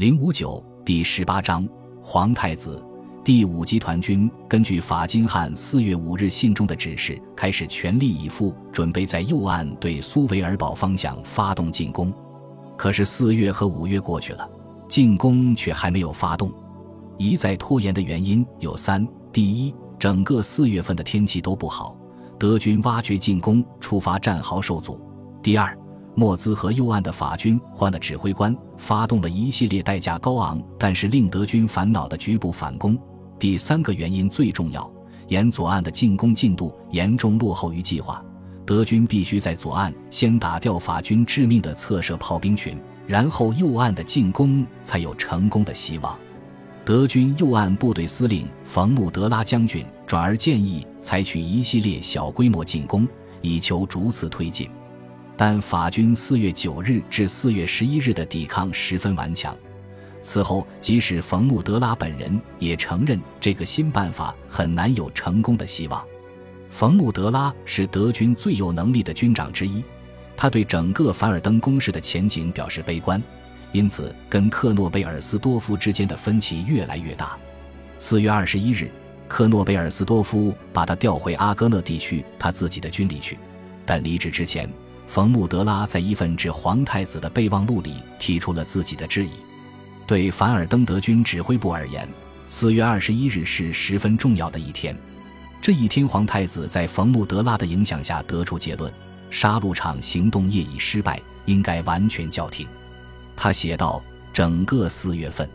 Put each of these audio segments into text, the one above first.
零五九第十八章皇太子第五集团军根据法金汉四月五日信中的指示，开始全力以赴，准备在右岸对苏维尔堡方向发动进攻。可是四月和五月过去了，进攻却还没有发动。一再拖延的原因有三：第一，整个四月份的天气都不好，德军挖掘进攻、出发战壕受阻；第二，莫兹河右岸的法军换了指挥官，发动了一系列代价高昂但是令德军烦恼的局部反攻。第三个原因最重要，沿左岸的进攻进度严重落后于计划，德军必须在左岸先打掉法军致命的侧射炮兵群，然后右岸的进攻才有成功的希望。德军右岸部队司令冯穆德拉将军转而建议采取一系列小规模进攻，以求逐次推进。但法军四月九日至四月十一日的抵抗十分顽强。此后，即使冯穆德拉本人也承认这个新办法很难有成功的希望。冯穆德拉是德军最有能力的军长之一，他对整个凡尔登攻势的前景表示悲观，因此跟克诺贝尔斯多夫之间的分歧越来越大。四月二十一日，克诺贝尔斯多夫把他调回阿戈讷地区他自己的军里去，但离职之前。冯穆德拉在一份致皇太子的备忘录里提出了自己的质疑。对凡尔登德军指挥部而言，四月二十一日是十分重要的一天。这一天，皇太子在冯穆德拉的影响下得出结论：杀戮场行动业已失败，应该完全叫停。他写道：“整个四月份，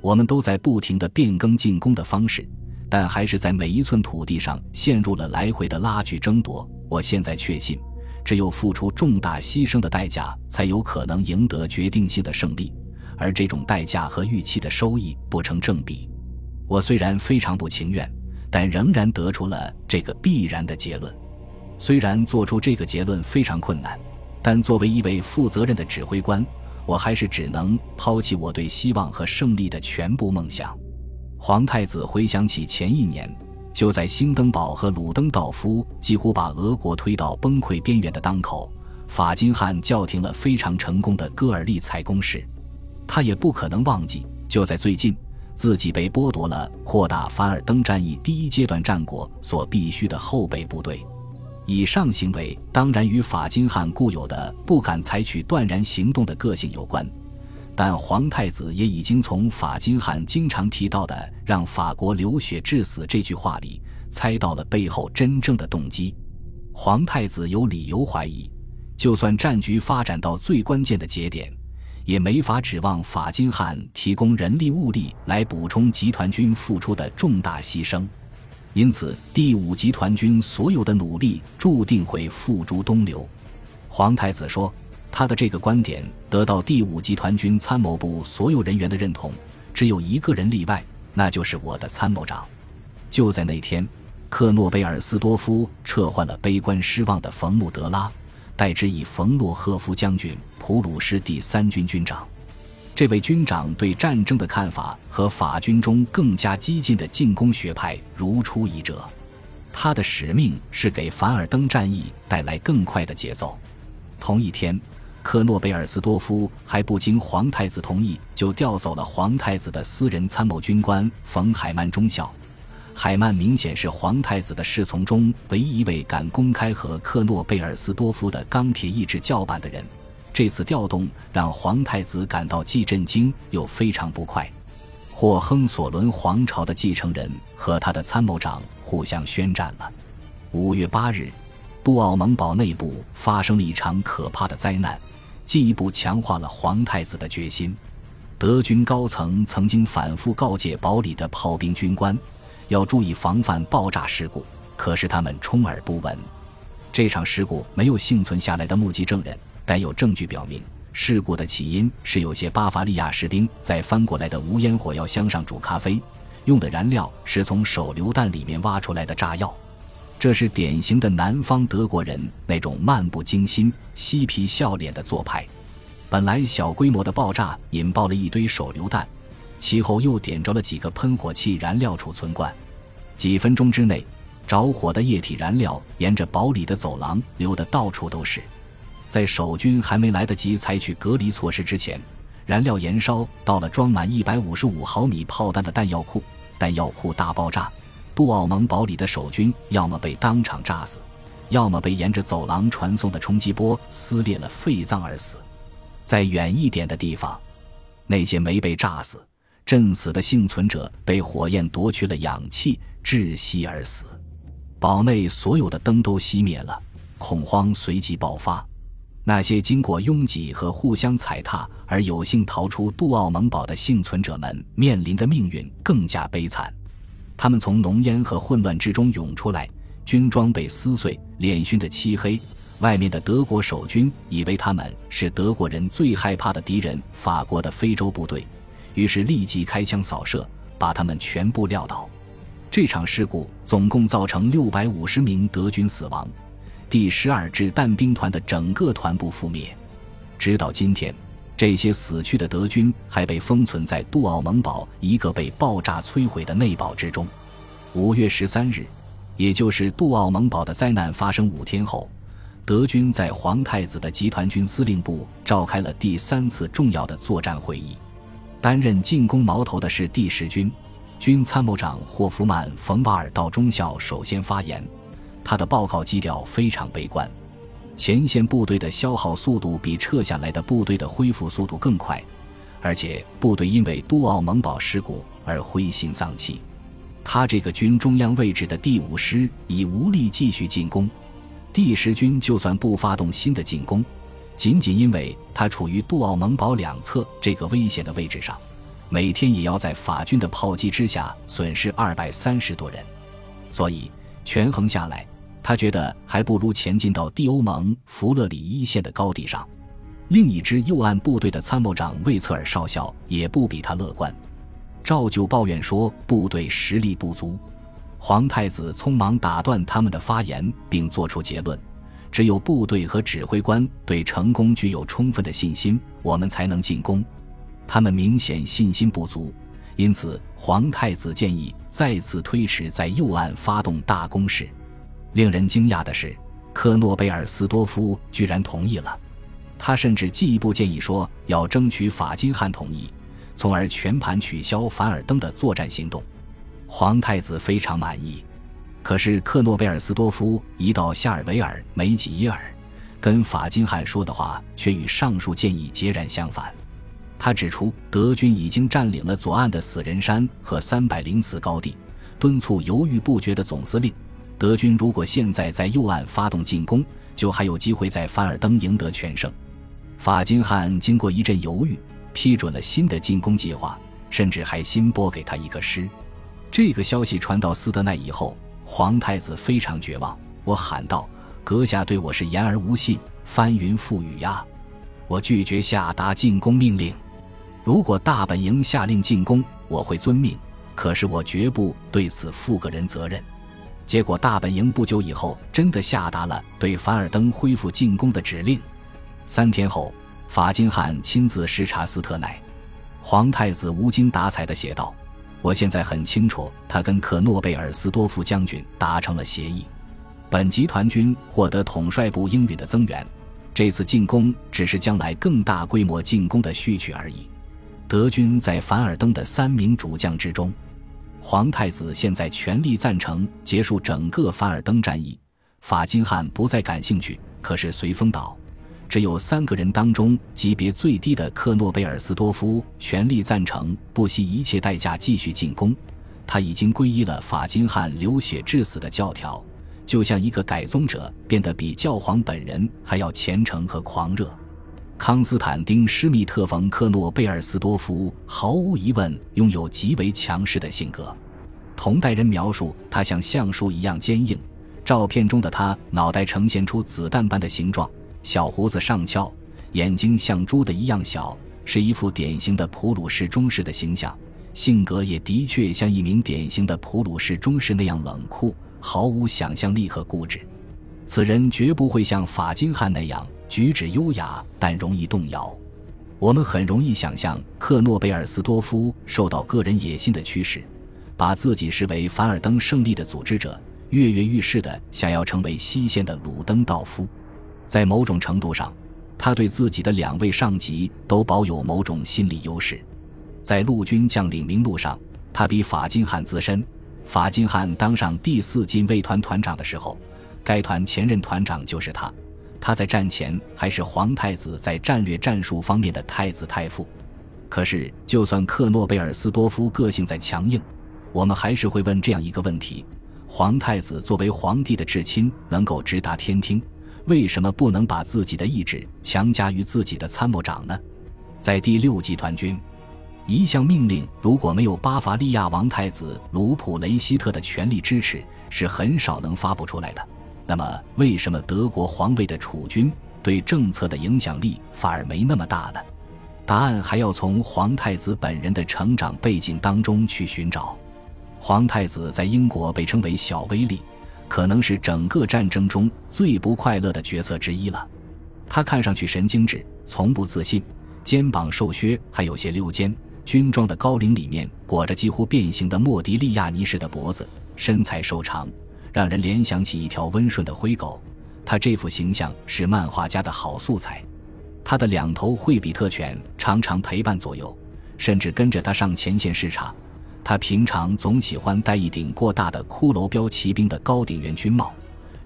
我们都在不停地变更进攻的方式，但还是在每一寸土地上陷入了来回的拉锯争夺。我现在确信。”只有付出重大牺牲的代价，才有可能赢得决定性的胜利，而这种代价和预期的收益不成正比。我虽然非常不情愿，但仍然得出了这个必然的结论。虽然做出这个结论非常困难，但作为一位负责任的指挥官，我还是只能抛弃我对希望和胜利的全部梦想。皇太子回想起前一年。就在兴登堡和鲁登道夫几乎把俄国推到崩溃边缘的当口，法金汉叫停了非常成功的戈尔利采攻势。他也不可能忘记，就在最近，自己被剥夺了扩大凡尔登战役第一阶段战果所必须的后备部队。以上行为当然与法金汉固有的不敢采取断然行动的个性有关。但皇太子也已经从法金汉经常提到的“让法国流血致死”这句话里猜到了背后真正的动机。皇太子有理由怀疑，就算战局发展到最关键的节点，也没法指望法金汉提供人力物力来补充集团军付出的重大牺牲。因此，第五集团军所有的努力注定会付诸东流。皇太子说。他的这个观点得到第五集团军参谋部所有人员的认同，只有一个人例外，那就是我的参谋长。就在那天，克诺贝尔斯多夫撤换了悲观失望的冯穆德拉，代之以冯洛赫夫将军，普鲁士第三军军长。这位军长对战争的看法和法军中更加激进的进攻学派如出一辙。他的使命是给凡尔登战役带来更快的节奏。同一天。克诺贝尔斯多夫还不经皇太子同意，就调走了皇太子的私人参谋军官冯海曼中校。海曼明显是皇太子的侍从中唯一一位敢公开和克诺贝尔斯多夫的钢铁意志叫板的人。这次调动让皇太子感到既震惊又非常不快。霍亨索伦皇朝的继承人和他的参谋长互相宣战了。五月八日，杜奥蒙堡内部发生了一场可怕的灾难。进一步强化了皇太子的决心。德军高层曾经反复告诫堡里的炮兵军官，要注意防范爆炸事故，可是他们充耳不闻。这场事故没有幸存下来的目击证人，但有证据表明，事故的起因是有些巴伐利亚士兵在翻过来的无烟火药箱上煮咖啡，用的燃料是从手榴弹里面挖出来的炸药。这是典型的南方德国人那种漫不经心、嬉皮笑脸的做派。本来小规模的爆炸引爆了一堆手榴弹，其后又点着了几个喷火器燃料储存罐。几分钟之内，着火的液体燃料沿着堡里的走廊流得到处都是。在守军还没来得及采取隔离措施之前，燃料燃烧到了装满一百五十五毫米炮弹的弹药库，弹药库大爆炸，杜奥蒙堡里的守军要么被当场炸死，要么被沿着走廊传送的冲击波撕裂了肺脏而死。在远一点的地方，那些没被炸死、震死的幸存者被火焰夺去了氧气，窒息而死。堡内所有的灯都熄灭了，恐慌随即爆发。那些经过拥挤和互相踩踏而有幸逃出杜奥蒙堡的幸存者们面临的命运更加悲惨。他们从浓烟和混乱之中涌出来，军装被撕碎，脸熏得漆黑。外面的德国守军以为他们是德国人最害怕的敌人——法国的非洲部队，于是立即开枪扫射，把他们全部撂倒。这场事故总共造成六百五十名德军死亡。第十二支弹兵团的整个团部覆灭，直到今天，这些死去的德军还被封存在杜奥蒙堡一个被爆炸摧毁的内堡之中。五月十三日，也就是杜奥蒙堡的灾难发生五天后，德军在皇太子的集团军司令部召开了第三次重要的作战会议。担任进攻矛头的是第十军军参谋长霍夫曼·冯瓦尔道中校首先发言。他的报告基调非常悲观，前线部队的消耗速度比撤下来的部队的恢复速度更快，而且部队因为杜奥蒙堡事故而灰心丧气。他这个军中央位置的第五师已无力继续进攻，第十军就算不发动新的进攻，仅仅因为他处于杜奥蒙堡两侧这个危险的位置上，每天也要在法军的炮击之下损失二百三十多人，所以权衡下来。他觉得还不如前进到蒂欧蒙弗勒里一线的高地上。另一支右岸部队的参谋长魏策尔少校也不比他乐观，照旧抱怨说部队实力不足。皇太子匆忙打断他们的发言，并作出结论：只有部队和指挥官对成功具有充分的信心，我们才能进攻。他们明显信心不足，因此皇太子建议再次推迟在右岸发动大攻势。令人惊讶的是，科诺贝尔斯多夫居然同意了。他甚至进一步建议说，要争取法金汉同意，从而全盘取消凡尔登的作战行动。皇太子非常满意。可是，克诺贝尔斯多夫一到夏尔维尔梅吉耶尔，跟法金汉说的话却与上述建议截然相反。他指出，德军已经占领了左岸的死人山和三百零四高地，敦促犹豫不决的总司令。德军如果现在在右岸发动进攻，就还有机会在凡尔登赢得全胜。法金汉经过一阵犹豫，批准了新的进攻计划，甚至还新拨给他一个师。这个消息传到斯德奈以后，皇太子非常绝望。我喊道：“阁下对我是言而无信，翻云覆雨呀！我拒绝下达进攻命令。如果大本营下令进攻，我会遵命，可是我绝不对此负个人责任。”结果，大本营不久以后真的下达了对凡尔登恢复进攻的指令。三天后，法金汉亲自视察斯特奈。皇太子无精打采地写道：“我现在很清楚，他跟克诺贝尔斯多夫将军达成了协议。本集团军获得统帅部应允的增援，这次进攻只是将来更大规模进攻的序曲而已。德军在凡尔登的三名主将之中。”皇太子现在全力赞成结束整个凡尔登战役，法金汉不再感兴趣。可是随风岛只有三个人当中级别最低的克诺贝尔斯多夫全力赞成，不惜一切代价继续进攻。他已经皈依了法金汉流血致死的教条，就像一个改宗者，变得比教皇本人还要虔诚和狂热。康斯坦丁·施密特·冯·克诺贝尔斯多夫毫无疑问拥有极为强势的性格。同代人描述他像橡树一样坚硬。照片中的他脑袋呈现出子弹般的形状，小胡子上翘，眼睛像猪的一样小，是一副典型的普鲁士中士的形象。性格也的确像一名典型的普鲁士中士那样冷酷，毫无想象力和固执。此人绝不会像法金汉那样。举止优雅，但容易动摇。我们很容易想象克诺贝尔斯多夫受到个人野心的驱使，把自己视为凡尔登胜利的组织者，跃跃欲试的想要成为西线的鲁登道夫。在某种程度上，他对自己的两位上级都保有某种心理优势。在陆军将领名录上，他比法金汉资深。法金汉当上第四近卫团团长的时候，该团前任团长就是他。他在战前还是皇太子在战略战术方面的太子太傅。可是，就算克诺贝尔斯多夫个性再强硬，我们还是会问这样一个问题：皇太子作为皇帝的至亲，能够直达天听，为什么不能把自己的意志强加于自己的参谋长呢？在第六集团军，一项命令如果没有巴伐利亚王太子卢普雷希特的全力支持，是很少能发布出来的。那么，为什么德国皇位的储君对政策的影响力反而没那么大呢？答案还要从皇太子本人的成长背景当中去寻找。皇太子在英国被称为小威力，可能是整个战争中最不快乐的角色之一了。他看上去神经质，从不自信，肩膀瘦削，还有些溜肩。军装的高领里面裹着几乎变形的莫迪利亚尼式的脖子，身材瘦长。让人联想起一条温顺的灰狗，他这副形象是漫画家的好素材。他的两头惠比特犬常常陪伴左右，甚至跟着他上前线视察。他平常总喜欢戴一顶过大的骷髅标骑兵的高顶圆军帽，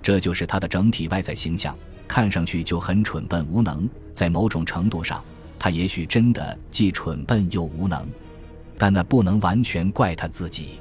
这就是他的整体外在形象，看上去就很蠢笨无能。在某种程度上，他也许真的既蠢笨又无能，但那不能完全怪他自己。